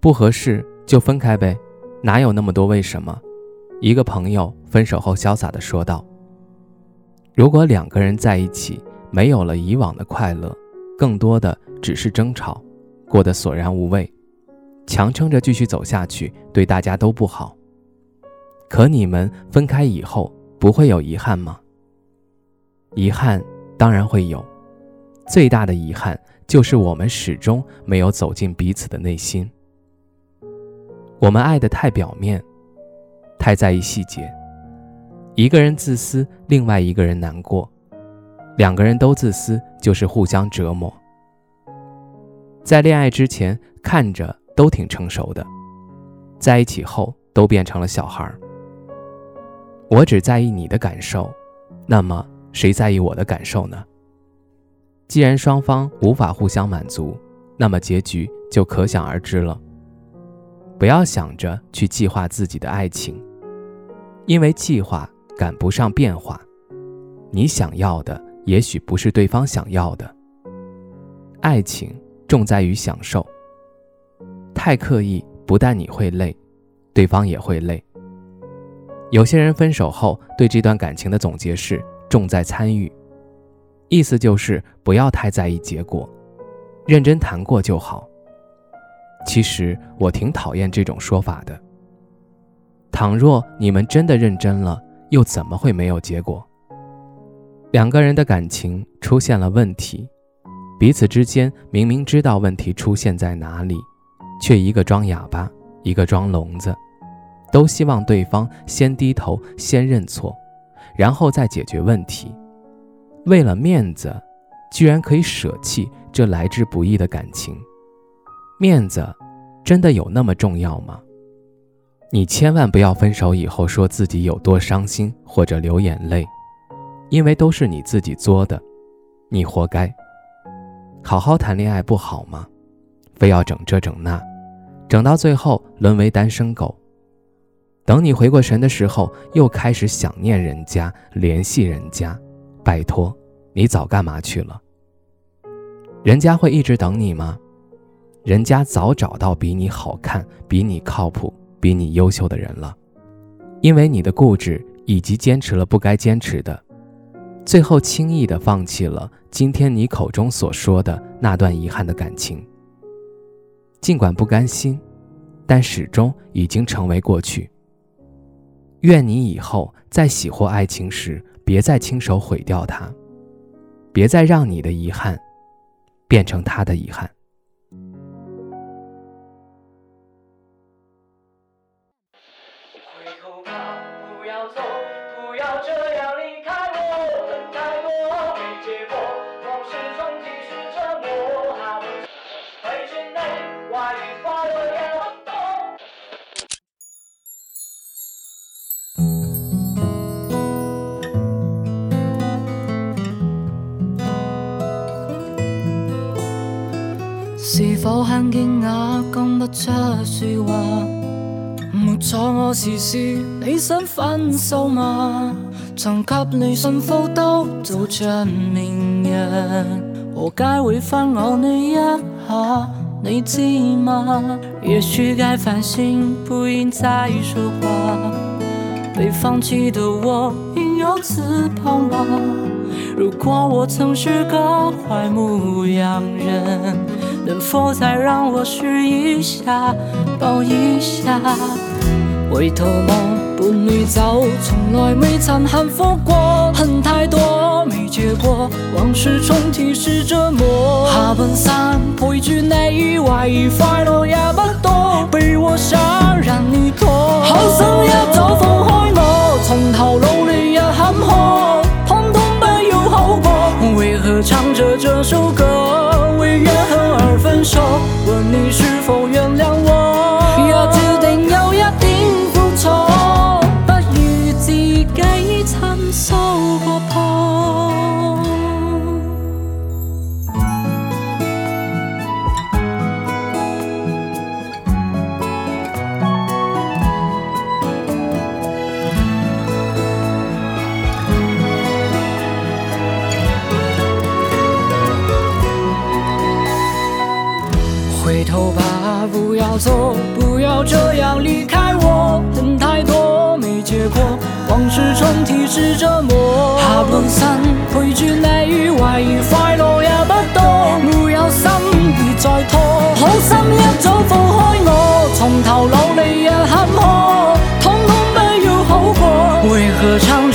不合适就分开呗，哪有那么多为什么？一个朋友分手后潇洒地说道：“如果两个人在一起，没有了以往的快乐，更多的只是争吵，过得索然无味，强撑着继续走下去，对大家都不好。可你们分开以后，不会有遗憾吗？遗憾当然会有，最大的遗憾就是我们始终没有走进彼此的内心。”我们爱的太表面，太在意细节。一个人自私，另外一个人难过；两个人都自私，就是互相折磨。在恋爱之前，看着都挺成熟的，在一起后都变成了小孩儿。我只在意你的感受，那么谁在意我的感受呢？既然双方无法互相满足，那么结局就可想而知了。不要想着去计划自己的爱情，因为计划赶不上变化。你想要的也许不是对方想要的。爱情重在于享受，太刻意不但你会累，对方也会累。有些人分手后对这段感情的总结是重在参与，意思就是不要太在意结果，认真谈过就好。其实我挺讨厌这种说法的。倘若你们真的认真了，又怎么会没有结果？两个人的感情出现了问题，彼此之间明明知道问题出现在哪里，却一个装哑巴，一个装聋子，都希望对方先低头、先认错，然后再解决问题。为了面子，居然可以舍弃这来之不易的感情。面子真的有那么重要吗？你千万不要分手以后说自己有多伤心或者流眼泪，因为都是你自己作的，你活该。好好谈恋爱不好吗？非要整这整那，整到最后沦为单身狗。等你回过神的时候，又开始想念人家，联系人家，拜托，你早干嘛去了？人家会一直等你吗？人家早找到比你好看、比你靠谱、比你优秀的人了，因为你的固执以及坚持了不该坚持的，最后轻易的放弃了今天你口中所说的那段遗憾的感情。尽管不甘心，但始终已经成为过去。愿你以后在喜获爱情时，别再亲手毁掉它，别再让你的遗憾变成他的遗憾。以后吧不要走不要这样离开我等太多没结果往事重提是折磨回忆令我已快乐又感是否很惊讶讲不出说话？错，我时时你想分手吗？曾给你幸福都做着名人，何解会分我你一下？你知吗？也许该反省，不应再说话。被放弃的我，应有翅膀吧？如果我曾是个坏牧羊人，能否再让我试一下，抱一下？回头望伴侣走，从来没曾幸福过，恨太多没结果，往事重提是折磨。下半生陪住你，怀疑快乐也不多，被我伤让你痛。好想一早放开吧，不要走，不要这样离开我。恨太多没结果，往事重提是折磨。下半生陪住你，懷疑快乐也不多。没有心别再拖，好心一早放开我，从头努力也坎坷，通通不要好過。為何唱